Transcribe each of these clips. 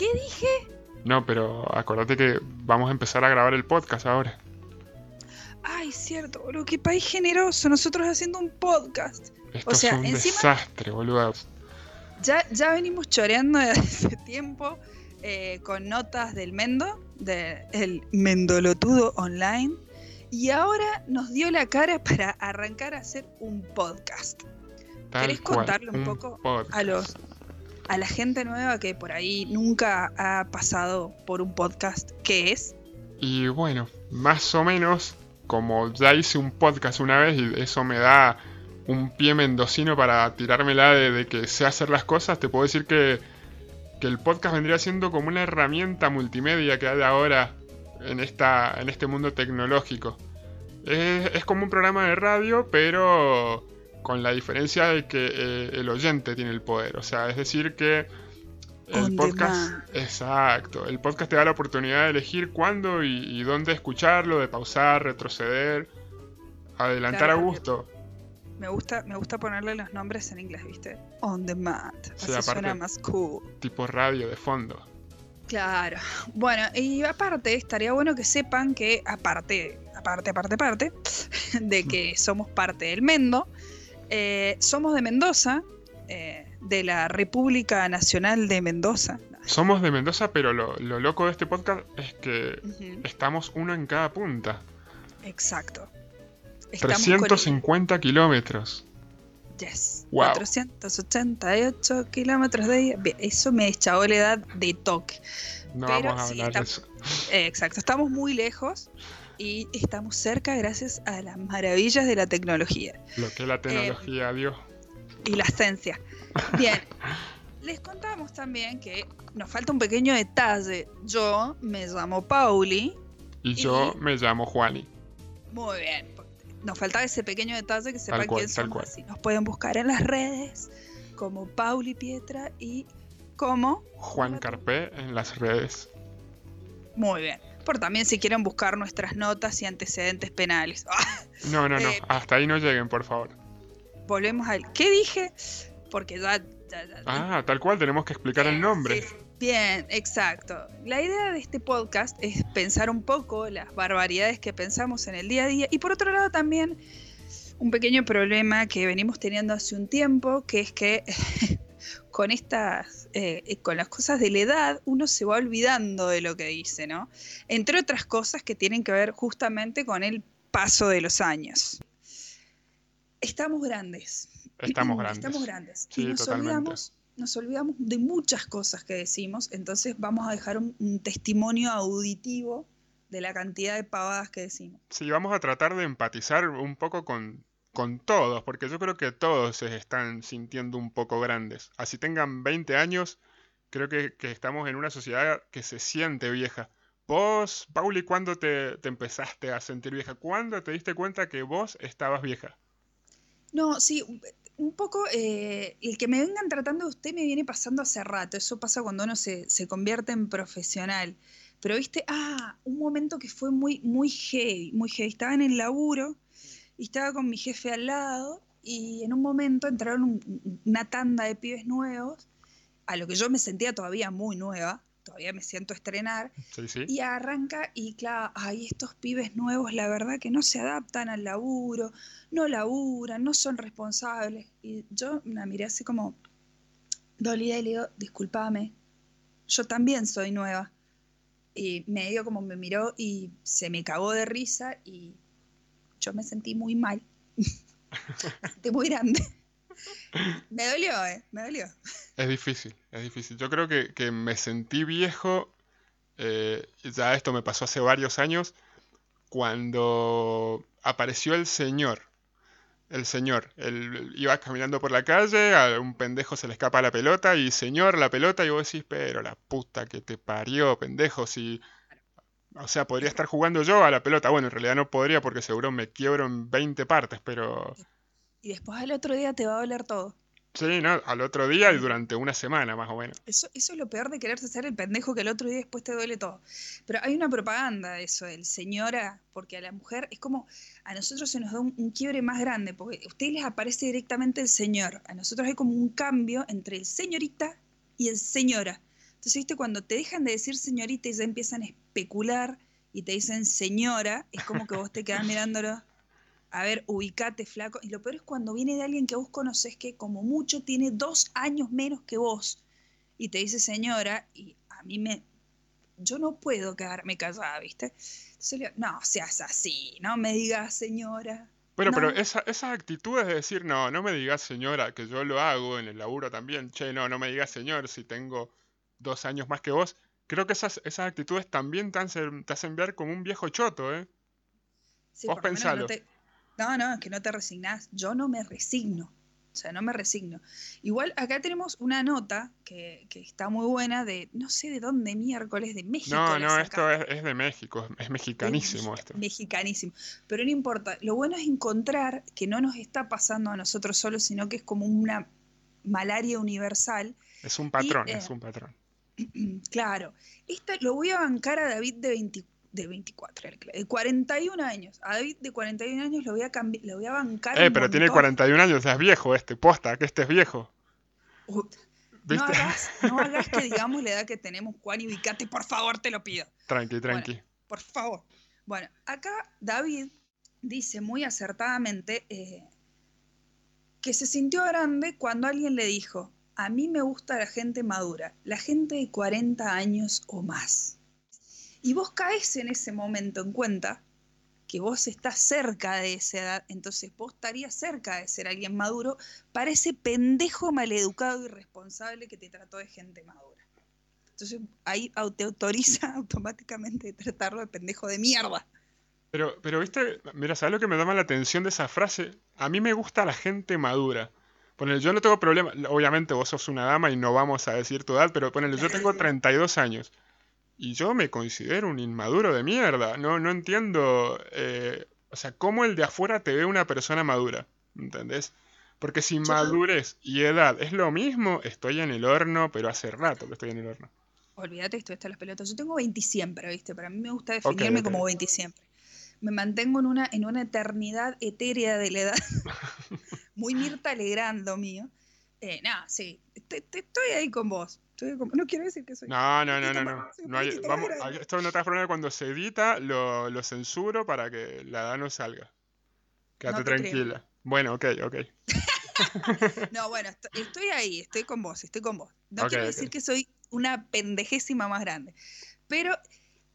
¿Qué dije? No, pero acordate que vamos a empezar a grabar el podcast ahora. Ay, cierto, boludo, qué país generoso, nosotros haciendo un podcast. Esto O sea, es un encima- desastre, boludo. Ya, ya venimos choreando desde hace tiempo eh, con notas del Mendo, del Mendolotudo Online, y ahora nos dio la cara para arrancar a hacer un podcast. Tal ¿Querés contarle un poco podcast. A los a la gente nueva que por ahí nunca ha pasado por un podcast, ¿qué es? Y bueno, más o menos, como ya hice un podcast una vez y eso me da un pie mendocino para tirármela de, de que sé hacer las cosas, te puedo decir que, que el podcast vendría siendo como una herramienta multimedia que hay ahora en, esta, en este mundo tecnológico. Es, es como un programa de radio, pero con la diferencia de que eh, el oyente tiene el poder. O sea, es decir que el On podcast... Exacto. El podcast te da la oportunidad de elegir cuándo y, y dónde escucharlo, de pausar, retroceder, adelantar Claro, a gusto. Me gusta, me gusta ponerle los nombres en inglés, ¿viste? On demand. Así Sí, aparte- suena más cool. Tipo radio de fondo. Claro. Bueno, y aparte, estaría bueno que sepan que, aparte, aparte, aparte, aparte, de que somos parte del Mendo, eh, somos de Mendoza, eh, de la República Nacional de Mendoza. Somos de Mendoza, pero lo, lo loco de este podcast es que estamos uno en cada punta. Exacto. Estamos con- 350 kilómetros. Yes. Wow. 488 kilómetros de. Bien, Eso me echó la edad de toque. No Pero vamos a sí, hablar de eso. Eh, exacto. Estamos muy lejos y estamos cerca gracias a las maravillas de la tecnología Lo que la tecnología dio. y la ciencia. Bien. Les contamos también que nos falta un pequeño detalle. Yo me llamo Pauli. Y yo me llamo Juani. Muy bien. Nos faltaba ese pequeño detalle que sepan cual, quién somos. Así nos pueden buscar en las redes como Pauli Pietra y como Juan Carpé en las redes. Muy bien. Por también si quieren buscar nuestras notas y antecedentes penales. No, no, no. Eh, Hasta ahí no lleguen, por favor. Volvemos al. ¿Qué dije? Porque ya. ya- ya- Ah, tal cual, tenemos que explicar el nombre. Sí, Bien, exacto. La idea de este podcast es pensar un poco las barbaridades que pensamos en el día a día y por otro lado también un pequeño problema que venimos teniendo hace un tiempo, que es que con estas, eh, con las cosas de la edad, uno se va olvidando de lo que dice, ¿no? Entre otras cosas que tienen que ver justamente con el paso de los años. Estamos grandes. Estamos grandes. Estamos grandes. Sí, y nos totalmente. olvidamos, nos olvidamos de muchas cosas que decimos, entonces vamos a dejar un, un testimonio auditivo de la cantidad de pavadas que decimos. Sí, vamos a tratar de empatizar un poco con, con todos, porque yo creo que todos se están sintiendo un poco grandes. Así tengan 20 años, creo que, estamos en una sociedad que se siente vieja. Vos, Pauli, ¿cuándo te, te empezaste a sentir vieja? ¿Cuándo te diste cuenta que vos estabas vieja? No, sí, un- un poco eh, el que me vengan tratando de usted me viene pasando hace rato. Eso pasa cuando uno se, se convierte en profesional. Pero viste, ah, un momento que fue muy, muy heavy, muy heavy. Estaba en el laburo y estaba con mi jefe al lado y en un momento entraron un- una tanda de pibes nuevos, a lo que yo me sentía todavía muy nueva, todavía me siento estrenar, Sí, sí. y arranca y claro, ay, estos pibes nuevos, la verdad que no se adaptan al laburo, no laburan, no son responsables. Y yo la miré así como dolida y le digo, discúlpame, yo también soy nueva. Y medio como me miró y se me cagó de risa y yo me sentí muy mal. Sentí muy grande. Me dolió, eh, me dolió. Es difícil, es difícil. Yo creo que, que me sentí viejo, eh, ya esto me pasó hace varios años, cuando apareció el señor. El señor, él iba caminando por la calle, a un pendejo se le escapa la pelota y señor, la pelota, y vos decís, pero la puta que te parió, pendejo, si... O sea, podría estar jugando yo a la pelota. Bueno, en realidad no podría porque seguro me quiebro en 20 partes, pero... Y después al otro día te va a doler todo. Sí, ¿no? Al otro día y durante una semana más o menos. Eso, eso es lo peor de quererse ser el pendejo que el otro día después te duele todo. Pero hay una propaganda de eso, del señora, porque a la mujer es como, a nosotros se nos da un, un quiebre más grande, porque a ustedes les aparece directamente el señor. A nosotros hay como un cambio entre el señorita y el señora. Entonces, viste, cuando te dejan de decir señorita y ya empiezan a especular y te dicen señora, es como que vos te quedás mirándolo. A ver, ubicate, flaco. Y lo peor es cuando viene de alguien que vos conoces que como mucho tiene dos años menos que vos y te dice señora y a mí me... Yo no puedo quedarme callada, ¿viste? Entonces, le digo, no seas así, no me digas señora. Bueno, pero No. esa, esa actitud es de decir, no, no me digas señora, que yo lo hago en el laburo también. Che, no, no me digas señor si tengo dos años más que vos. Creo que esas, esas actitudes también te hacen, te hacen ver como un viejo choto, ¿eh? Sí, Vos pensalo. No, te- no, no, es que no te resignás. Yo no me resigno. O sea, no me resigno. Igual acá tenemos una nota que, que está muy buena de, no sé de dónde miércoles, de México. No, no, esto es, es de México, es, es Es mexicanísimo mexica- esto. mexicanísimo. Pero no importa. Lo bueno es encontrar que no nos está pasando a nosotros solos, sino que es como una malaria universal. Es un patrón, eh, es un patrón. Claro. Esta lo voy a bancar a David de 20 de 24, era claro, de 41 años. A David de 41 años lo voy a cambiar, lo voy a bancar Eh, pero tiene montón. 41 años, es viejo este, posta, que este es viejo. No hagas, no hagas que digamos la edad que tenemos Juan y ubicate, por favor, te lo pido. Tranqui, tranqui. Por favor. Bueno, acá David dice muy acertadamente eh, que se sintió grande cuando alguien le dijo, a mí me gusta la gente madura, la gente de 40 años o más. Y vos caes en ese momento en cuenta que vos estás cerca de esa edad, entonces vos estarías cerca de ser alguien maduro para ese pendejo maleducado y irresponsable que te trató de gente madura. Entonces ahí te autoriza automáticamente de tratarlo de pendejo de mierda. Pero, pero, viste, mira, ¿sabes lo que me llama la atención de esa frase? A mí me gusta la gente madura. Ponele, yo no tengo problema, obviamente vos sos una dama y no vamos a decir tu edad, pero ponele, yo tengo 32 años y yo me considero un inmaduro de mierda. No, no entiendo, eh, o sea, cómo el de afuera te ve una persona madura, ¿entendés? Porque si madurez y edad es lo mismo, estoy en el horno, pero hace rato que estoy en el horno. Olvídate esto, está las pelotas. Yo tengo 20 siempre, ¿viste? Para mí me gusta definirme como 20 siempre. Me mantengo en una, en una eternidad etérea de la edad. Muy Mirta Legrand, lo mío. Eh, nada, sí. Te- te- estoy ahí con vos. Estoy con- No quiero decir que soy. No, no, no, no, no. más, No hay- vamos, esto te das problema cuando se edita, lo, lo censuro para que la edad no salga. Quédate No te creo. tranquila. Bueno, ok, ok. No, bueno, est- estoy ahí, estoy con vos, estoy con vos. No Ok, quiero decir que soy una pendejésima más grande. Pero,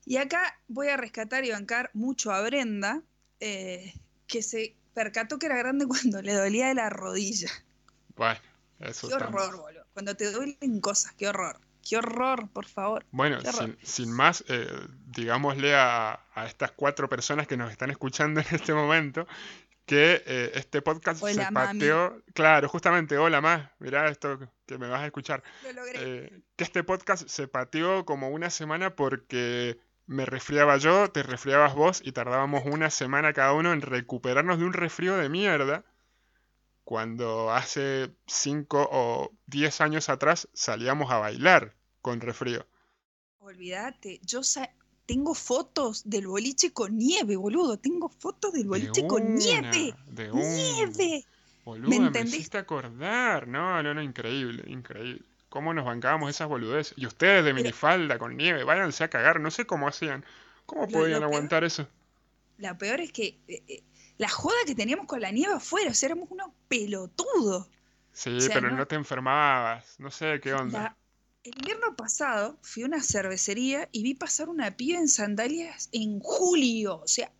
y acá voy a rescatar y bancar mucho a Brenda, eh, que se percató que era grande cuando le dolía de la rodilla. Bueno, eso Qué horror, boludo. Cuando te duelen cosas, qué horror. Qué horror, por favor. Bueno, sin, sin más, eh, digámosle a, a estas cuatro personas que nos están escuchando en este momento que eh, este podcast se mami. pateó. Claro, justamente, hola más, mirá esto que me vas a escuchar. Lo logré. Eh, que este podcast se pateó como una semana porque me resfriaba yo, te resfriabas vos y tardábamos una semana cada uno en recuperarnos de un resfrío de mierda. Cuando hace 5 o 10 años atrás salíamos a bailar con resfrío. Olvídate, yo tengo fotos del boliche con nieve, boludo. Tengo fotos del De boliche con nieve. de. ¡Nieve! Me entendés? hiciste acordar. No, no, no, increíble, increíble. ¿Cómo nos bancábamos esas boludeces? Y ustedes de minifalda con nieve, váyanse a cagar. No sé cómo hacían. ¿Cómo podían peor- aguantar eso? La peor es que eh, eh, la joda que teníamos con la nieve afuera, o sea, éramos unos pelotudos. Sí, o sea, pero no- no te enfermabas. No sé qué onda. La- el invierno pasado fui a una cervecería y vi pasar una piba en sandalias en julio, o sea,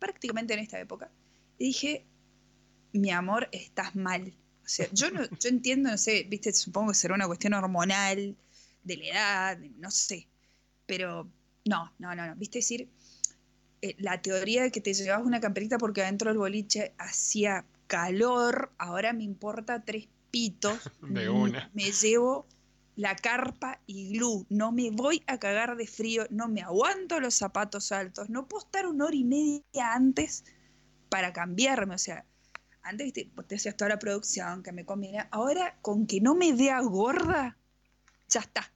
prácticamente en esta época. Y dije, mi amor, estás mal. O sea, yo no, yo entiendo, no sé, viste, supongo que será una cuestión hormonal, de la edad, no sé. Pero no, no, no, no. Viste decir, eh, la teoría de que te llevabas una camperita porque adentro del boliche hacía calor, ahora me importa tres pitos. De una. Me llevo la carpa y glue. No me voy a cagar de frío, no me aguanto los zapatos altos, no puedo estar una hora y media antes para cambiarme. O sea, antes te, te hacías toda la producción que me conviene. Ahora, con que no me vea gorda, ya está,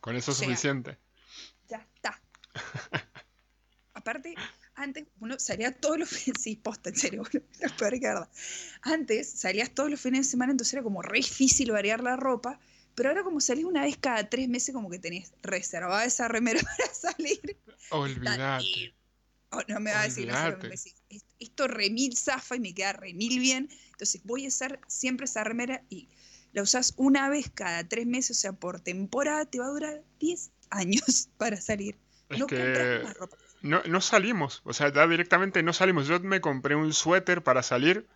Con eso es o sea, suficiente. ya está. Aparte, antes uno salía todos los fines, sí, posta, en serio, boludo, es peor que verdad. Antes salías todos los fines de semana, entonces era como re difícil variar la ropa, Pero ahora como salís una vez cada tres meses, como que tenés reservada esa remera para salir. Olvídate. Oh, no me va a decir, no me decís. Esto remil zafa y me queda remil bien. Entonces voy a usar siempre esa remera y la usás una vez cada tres meses, o sea, por temporada te va a durar 10 años para salir. Es no que- compras más ropa. No, no salimos, o sea, ya directamente no salimos. Yo me compré un suéter para salir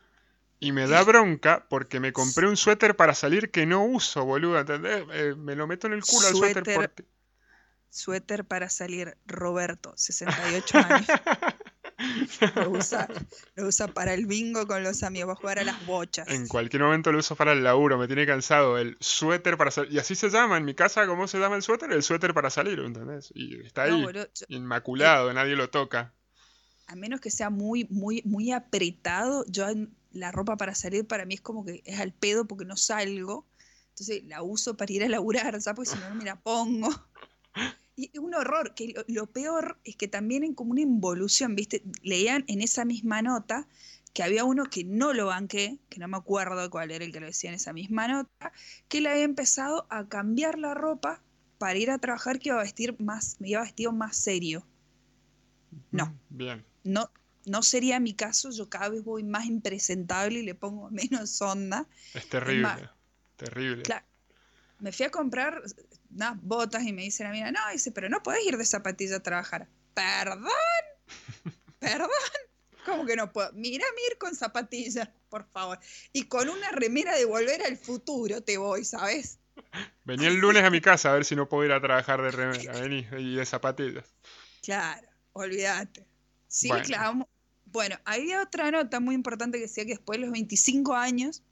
y me da bronca porque me compré un suéter para salir que no uso, boludo, ¿entendés? Eh, me lo meto en el culo al suéter Suéter. porque... Suéter para salir Roberto, 68 años. Lo usa, lo usa para el bingo con los amigos, va a jugar a las bochas. En cualquier momento lo uso para el laburo, me tiene cansado el suéter para salir. Y así se llama en mi casa, ¿cómo se llama el suéter? El suéter para salir, ¿entendés? Y está No, ahí, boludo, yo- inmaculado, nadie lo toca. a menos que sea muy, muy, muy apretado, yo la ropa para salir para mí es como que es al pedo porque no salgo. Entonces la uso para ir a laburar, ¿sabes? Porque si no, no me la pongo. Y un horror, que lo, lo peor es que también en como una involución, ¿viste? Leían en esa misma nota que había uno que no lo banqué, que no me acuerdo cuál era el que lo decía en esa misma nota, que él había empezado a cambiar la ropa para ir a trabajar, que iba a vestir más, me iba vestido más serio. No. Bien. No, no sería mi caso, yo cada vez voy más impresentable y le pongo menos onda. Es terrible. más, terrible. Claro. Me fui a comprar unas botas y me dice la mina, no, dice, pero no podés ir de zapatilla a trabajar. ¿Perdón? ¿Perdón? ¿Cómo que no puedo? Mira, ir con zapatillas, por favor. Y con una remera de volver al futuro te voy, ¿sabes? Vení el lunes a mi casa a ver si no puedo ir a trabajar de remera. Vení, y de zapatillas. Claro, olvídate. Sí, Bueno. claro. Bueno, había otra nota muy importante que decía que después de los 25 años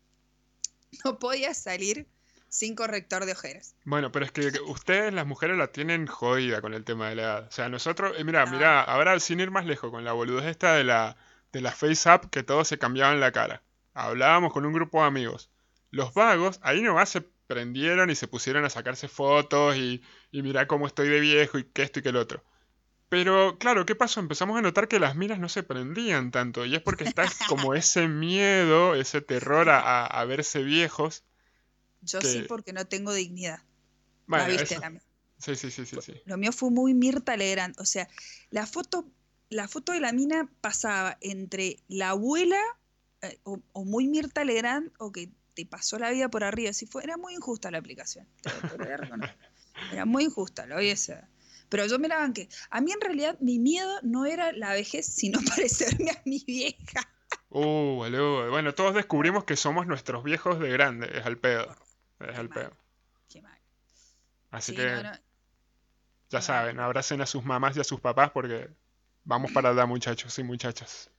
no podías salir sin corrector de ojeras. Bueno, pero es que ustedes, las mujeres, la tienen jodida con el tema de la edad. O sea, nosotros, eh, mira, No. mira, ahora sin ir más lejos, con la boludez esta de la, de la face up, que todos se cambiaban la cara. Hablábamos con un grupo de amigos. Los vagos, ahí nomás se prendieron y se pusieron a sacarse fotos y, y mirá cómo estoy de viejo y que esto y que el otro. Pero claro, ¿qué pasó? Empezamos a notar que las minas no se prendían tanto. Y es porque está como ese miedo, ese terror a- a verse viejos. Yo Que- sí porque no tengo dignidad. Bueno, la viste eso- la mía. Sí, sí, sí, sí, sí. Lo mío fue muy Mirta Legrand. O sea, la foto, la foto de la mina pasaba entre la abuela eh, o, o muy Mirta Legrand o que te pasó la vida por arriba. Si fue, era muy injusta la aplicación. Era muy injusta, lo decir. Pero yo me la banqué. A mí en realidad mi miedo no era la vejez, sino parecerme a mi vieja. Uh, boludo. Bueno, todos descubrimos que somos nuestros viejos de grande. Es al pedo. Es Qué al mal. Qué mal. Así Sí, que no, no. ya no. saben, abracen a sus mamás y a sus papás porque vamos para allá, muchachos y muchachas.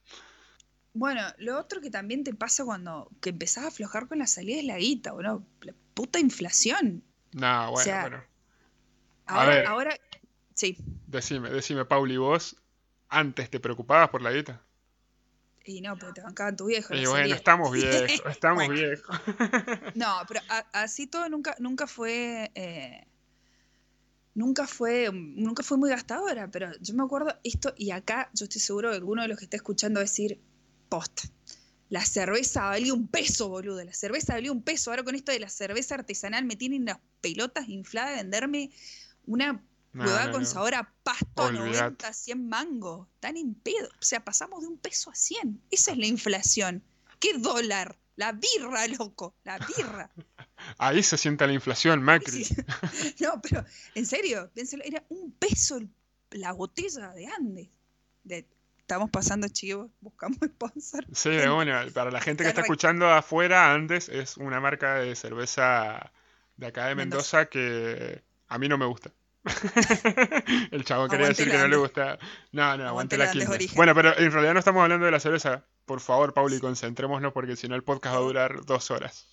Bueno, lo otro que también te pasa cuando que empezás a aflojar con la salida es la guita, boludo. La puta inflación. No, bueno, sea, bueno. Ahora, ver. ahora, sí. Decime, decime, Pauli, vos antes te preocupabas por la guita. Y no, pero te bancaban tu viejo. Y bueno, estamos viejos, estamos Bueno. viejos. No, pero a- así todo nunca, nunca fue. eh, nunca fue. Nunca fue muy gastadora, pero yo me acuerdo esto, y acá yo estoy seguro que alguno de los que está escuchando decir, post. La cerveza valía un peso, boludo. La cerveza valía un peso. Ahora con esto de la cerveza artesanal me tienen las pelotas infladas de venderme una No, huevada no, con sabor a pasto a Olvidate. 90, 100 mango. Tan en pedo. O sea, pasamos de un peso a 100. Esa es la inflación. ¿Qué dólar? La birra, loco. La birra. Ahí se siente la inflación, Macri. Sí. No, pero en serio, piénselo, era un peso la botella de Andes. De- estamos pasando chivos, buscamos sponsor. Sí, una. Para la gente que está escuchando afuera, Andes es una marca de cerveza de acá de Mendoza. Mendoza que a mí no me gusta. El chavo quería decir que no le gusta. No, no, Aguante aguante la Quilmes. Bueno, pero en realidad no estamos hablando de la cerveza. Por favor, Pauli, concentrémonos porque si no el podcast va a durar dos horas.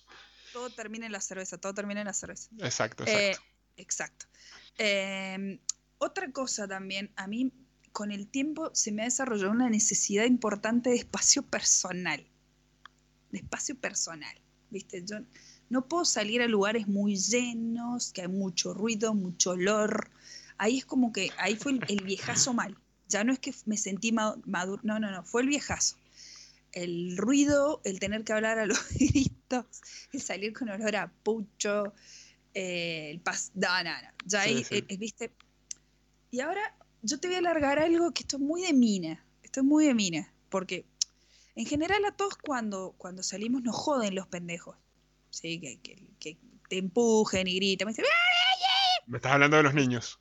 Todo termina en la cerveza, todo termina en la cerveza. Exacto, Eh, exacto. exacto. Eh, otra cosa también, a mí con el tiempo se me ha desarrollado una necesidad importante de espacio personal. De espacio personal. ¿Viste? Yo no puedo salir a lugares muy llenos, que hay mucho ruido, mucho olor. Ahí es como que, ahí fue el, el viejazo mal. Ya no es que me sentí maduro, no, no, no, fue el viejazo. El ruido, el tener que hablar a los gritos, el salir con olor a pucho, eh, el pas. No, no, no. Ya ahí, sí. eh, eh, viste. Y ahora yo te voy a alargar algo que esto es muy de mina. Esto es muy de mina. Porque en general a todos cuando, cuando salimos nos joden los pendejos. Sí, que, que- que te empujen y gritan. Me dicen. Me estás hablando de los niños.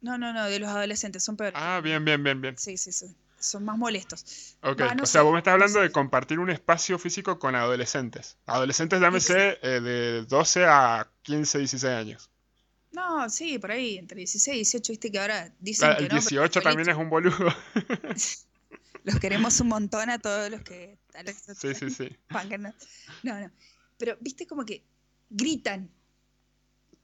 No, no, no, de los adolescentes, son peores. Ah, bien, bien, bien, bien. Sí, sí, sí. Son más molestos. Ok, no o sea, sé, vos me estás hablando de compartir un espacio físico con adolescentes. Adolescentes, llámese, eh, de 12 a 15, 16 años. No, sí, por ahí, entre 16 y 18, viste que ahora dicen Ah, que el no. pero 18 también es un boludo. Los queremos un montón a todos los que. a los que Sí, sí, sí. No, no. no. Pero viste como que gritan.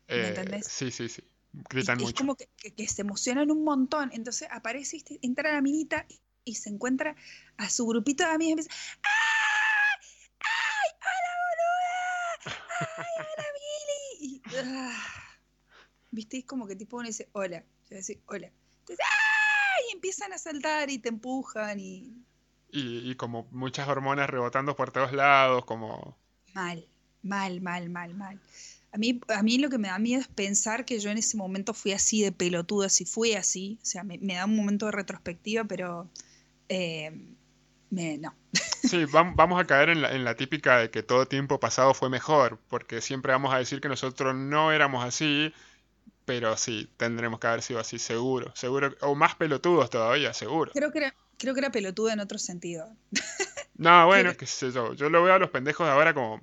¿Me Eh, entendés? sí, sí, sí. Gritan y es como que, que- que se emocionan un montón. Entonces aparece, ¿viste? entra la minita y, y se encuentra a su grupito de amigos y empieza. ¡Ay! ¡Ay! ¡Hola, boluda! ¡Ay, hola, Billy! Y, ah, ¿Viste? Es como que tipo uno dice, hola. Yo voy a decir, hola. Entonces, ¡ay! Empiezan a saltar y te empujan y. Y, y como muchas hormonas rebotando por todos lados, como... Mal, mal, mal, mal, mal. A mí, a mí lo que me da miedo es pensar que yo en ese momento fui así de pelotuda, si fui así. O sea, me, me da un momento de retrospectiva, pero eh, me, no. Sí, vam- vamos a caer en la, en la típica de que todo tiempo pasado fue mejor, porque siempre vamos a decir que nosotros no éramos así, pero sí, tendremos que haber sido así, seguro, seguro, o más pelotudos todavía, seguro. Creo que era, creo que era pelotuda en otro sentido. No, bueno, qué sé yo, yo lo veo a los pendejos de ahora como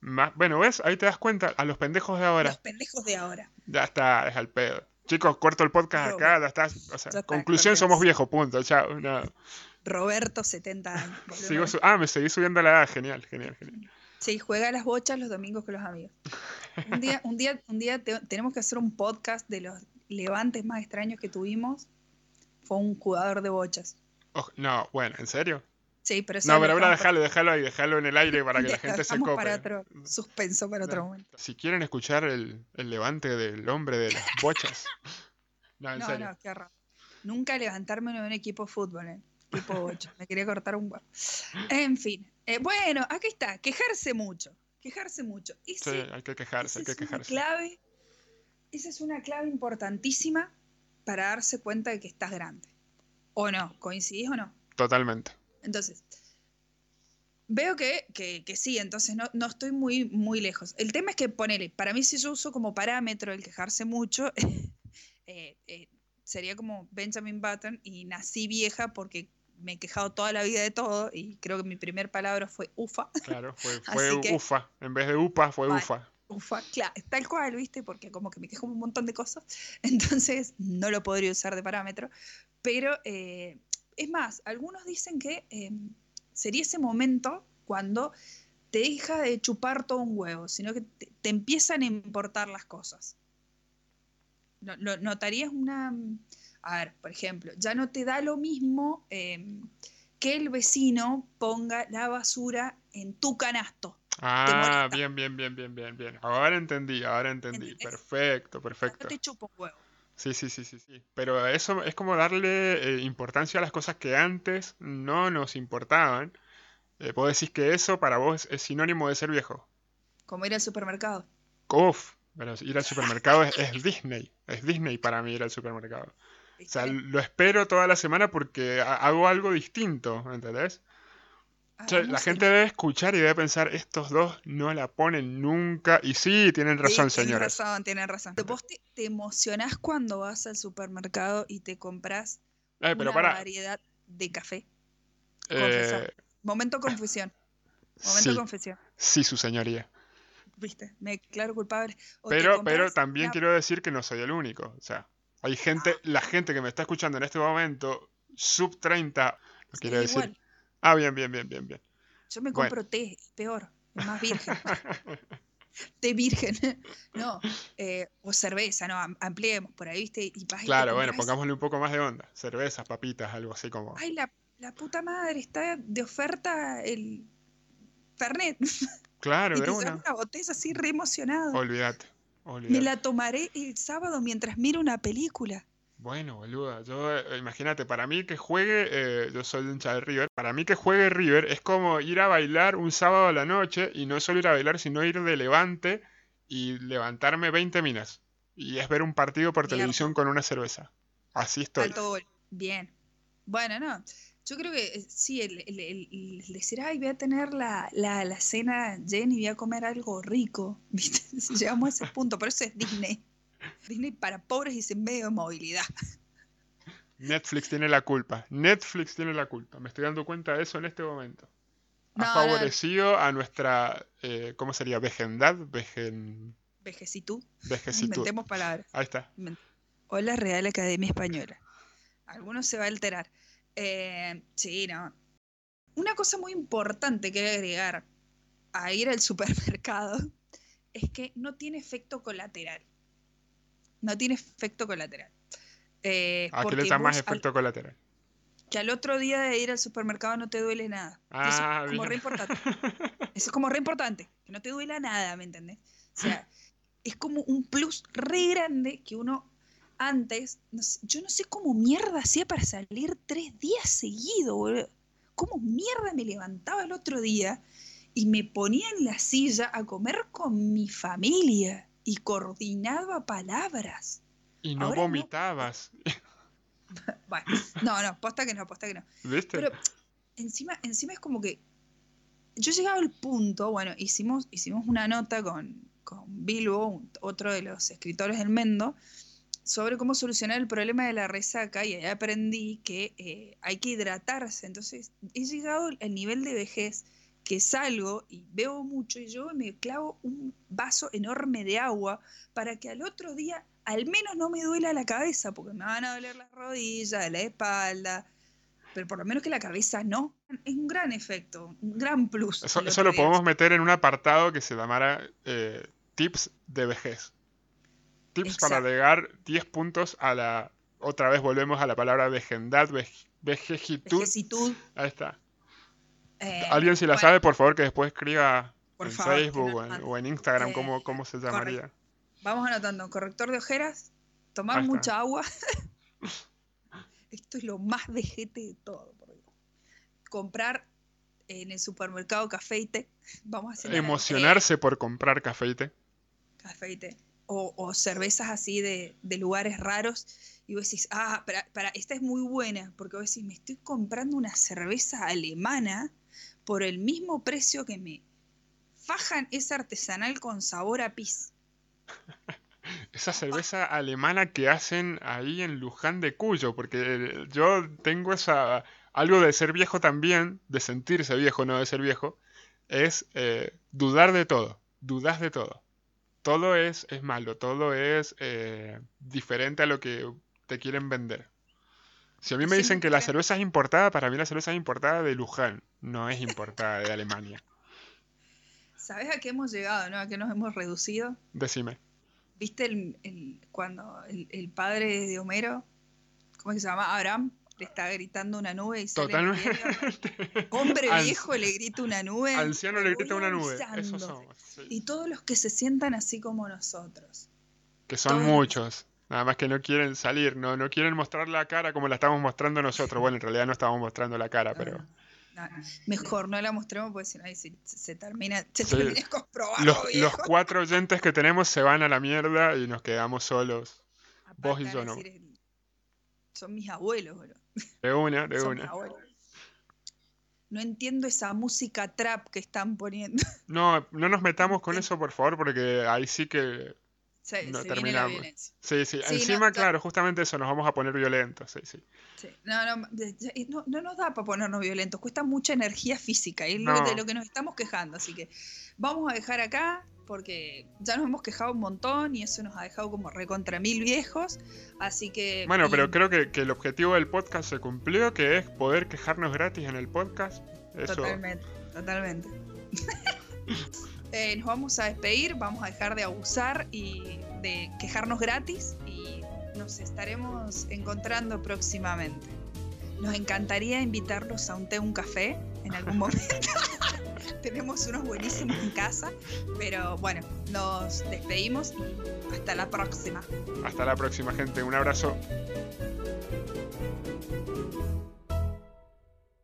más, bueno, ¿ves? Ahí te das cuenta, a los pendejos de ahora, Los pendejos de ahora. ya está, es al pedo. Chicos, corto el podcast acá, ya está, o sea, ya está, conclusión, somos viejos, punto, chao, no. Roberto, 70 años. Sigo ah, me seguí subiendo la edad, genial, genial, genial. Sí, juega a las bochas los domingos con los amigos. Un día, un día, un día te- tenemos que hacer un podcast de los levantes más extraños que tuvimos. Fue un jugador de bochas. Oh, no, bueno, ¿en serio? Sí, pero No, pero ahora déjalo, déjalo ahí, déjalo en el aire para que la gente se cope. para otro suspenso para otro No. momento. Si quieren escuchar el, el levante del hombre de las bochas. No, en No, serio. no, qué horror. Nunca levantarme en un equipo de fútbol, ¿eh? Equipo bocha. Me quería cortar un huevo. En fin. Eh, bueno, aquí está. Quejarse mucho. Quejarse mucho. Sí, hay que quejarse, hay que es quejarse. clave. Esa es una clave importantísima para darse cuenta de que estás grande. ¿O no? ¿Coincidís o no? Totalmente. Entonces, veo que, que- que sí, entonces no, no estoy muy, muy lejos. El tema es que ponele, para mí si yo uso como parámetro el quejarse mucho, eh, eh, sería como Benjamin Button y nací vieja porque me he quejado toda la vida de todo y creo que mi primer palabra fue ufa. Claro, fue, Así fue que- ufa. En vez de upa, fue Vale. ufa. Ufa, claro, tal cual, ¿viste? Porque como que me quejo un montón de cosas, entonces no lo podría usar de parámetro. Pero eh, es más, algunos dicen que eh, sería ese momento cuando te deja de chupar todo un huevo, sino que te, te empiezan a importar las cosas. No- no- ¿Notarías una... A ver, por ejemplo, ya no te da lo mismo eh, que el vecino ponga la basura en tu canasto. Ah, bien, bien, bien, bien, bien, bien. Ahora entendí, ahora entendí. ¿Entendés? Perfecto, perfecto. No te chupa un huevo. Sí, sí, sí, sí, sí. Pero eso es como darle eh, importancia a las cosas que antes no nos importaban. Eh, vos decís que eso para vos es sinónimo de ser viejo. Como ir al supermercado. Uf, pero ir al supermercado es, es Disney. Es Disney para mí ir al supermercado. O sea, lo espero toda la semana porque ha- hago algo distinto, ¿entendés? O sea, Hagamos la gente debe escuchar y debe pensar, estos dos no la ponen nunca. Y sí, tienen Sí, razón, tienen señores. razón, tienen razón. ¿Vos te, te emocionás cuando vas al supermercado y te compras Eh, pero una para. variedad de café? eh. Momento confesión. Momento sí, confesión. sí, su señoría. ¿Viste? Me declaro culpable. O Pero, pero también quiero decir que no soy el único. O sea, hay gente, la gente que me está escuchando en este momento, sub 30, no Sí, quiero decir. igual. Ah, bien, bien, bien, bien, bien. Yo me Bueno. compro té, es peor, más virgen. té virgen. No, eh, o cerveza, no, am- ampliemos por ahí, ¿viste? Y vas y Claro, bueno, pongámosle un poco más de onda. Cervezas, papitas, algo así como. Ay, la, la puta madre, está de oferta el Fernet. Claro, Y de una. una botella así re emocionado. Olvídate, Me la tomaré el sábado mientras miro una película. Bueno, boluda, yo eh, imagínate, para mí que juegue, eh, yo soy hincha de River, para mí que juegue River es como ir a bailar un sábado a la noche y no solo ir a bailar, sino ir de levante y levantarme 20 minas. Y es ver un partido por Mierda. televisión con una cerveza. Así estoy. Alto. Bien. Bueno, no. Yo creo que eh, sí, el, el- el- el decir, ay, voy a tener la, la, la cena llena y voy a comer algo rico. ¿Viste? Llegamos a ese punto. Por eso es Disney. Disney para pobres y sin medio de movilidad. Netflix tiene la culpa. Netflix tiene la culpa. Me estoy dando cuenta de eso en este momento. Ha No, no. favorecido a nuestra, eh, ¿cómo sería? Vejendad, vejen, Vejecitud. vejecitud. Inventemos palabras. Ahí está. Hola Real Academia Española. Alguno se va a alterar. Eh, sí, no. Una cosa muy importante que agregar a ir al supermercado es que no tiene efecto colateral. No tiene efecto colateral. Eh, ¿A qué le da más vos al- efecto colateral? que al otro día de ir al supermercado no te duele nada. Y eso Ah, es como bien. re importante. Eso es como re importante, que no te duela nada, ¿me entendés? O sea, es como un plus re grande que uno antes, no sé- yo no sé cómo mierda hacía para salir tres días seguidos, boludo. ¿Cómo mierda me levantaba el otro día y me ponía en la silla a comer con mi familia y coordinaba palabras? Y no Ahora no. vomitabas. Bueno, no, no, posta que no, posta que no. ¿Viste? Pero encima, encima es como que yo llegaba al punto, bueno, hicimos, hicimos una nota con, con Bilbo, otro de los escritores del Mendo, sobre cómo solucionar el problema de la resaca y ahí aprendí que eh, hay que hidratarse. Entonces he llegado al nivel de vejez que salgo y bebo mucho y yo me clavo un vaso enorme de agua para que al otro día al menos no me duela la cabeza, porque me van a doler las rodillas, la espalda, pero por lo menos que la cabeza no. Es un gran efecto, un gran plus. Eso, lo podemos meter en un apartado que se llamara eh, tips de vejez. Tips para agregar 10 puntos a la... Otra vez volvemos a la palabra vegendad, vej- vejejitud. Ahí está. eh, Alguien si la bueno, sabe, por favor, que después escriba en favor, Facebook o en, mande. o en Instagram Eh, cómo, cómo se llamaría. Vamos anotando, corrector de ojeras, tomar mucha agua. Esto es lo más vejete de todo, por Dios. Comprar en el supermercado café y té. Vamos a hacer una- Emocionarse por comprar café y té. eh, café y té. O, cervezas así de, lugares raros. Y vos decís, ah, para, para, esta es muy buena. Porque vos decís, me estoy comprando una cerveza alemana por el mismo precio que me fajan esa artesanal con sabor a pis. Esa cerveza alemana que hacen ahí en Luján de Cuyo, porque eh, yo tengo esa algo de ser viejo también, de sentirse viejo, no de ser viejo, es eh, dudar de todo, dudas de todo. Todo es, es malo, todo es eh, diferente a lo que te quieren vender. Si a mí me dicen que la cerveza es importada, para mí la cerveza es importada de Luján, no es importada de Alemania. ¿Sabes a qué hemos llegado, no? A qué nos hemos reducido. Decime. ¿Viste el, el- cuando el, el padre de Homero, ¿cómo es que se llama? Abraham, le está gritando una nube y sale Totalmente. piedra? Hombre viejo le grita una nube. Anciano le grita una nube. Esos somos. sí. Y todos los que se sientan así como nosotros. Que son Todos. muchos. Nada más que no quieren salir, no, no quieren mostrar la cara como la estamos mostrando nosotros. Bueno, en realidad no estamos mostrando la cara, No, pero no, no. Mejor no la mostremos porque si no ahí se, se termina, se Sí. termina comprobando, los, los cuatro oyentes que tenemos se van a la mierda y nos quedamos solos. Aparte vos y yo no. decir, Son mis abuelos, bro. De una, de una. No entiendo esa música trap que están poniendo. No, no nos metamos con Sí. eso, por favor, porque ahí sí que... Se, No, se viene la violencia. Sí, sí. Encima, claro. claro, justamente eso, nos vamos a poner violentos. Sí, sí. Sí. No, no, no, no nos da para ponernos violentos, cuesta mucha energía física, y es de lo que nos estamos quejando. Así que vamos a dejar acá, porque ya nos hemos quejado un montón y eso nos ha dejado como recontra mil viejos. Así que. Bueno, y- pero creo que, que el objetivo del podcast se cumplió, que es poder quejarnos gratis en el podcast. Eso. Totalmente, totalmente. Eh, nos vamos a despedir, vamos a dejar de abusar y de quejarnos gratis y nos estaremos encontrando próximamente. Nos encantaría invitarlos a un té, un café en algún momento. Tenemos unos buenísimos en casa, pero bueno, nos despedimos hasta la próxima. Hasta la próxima, gente. Un abrazo.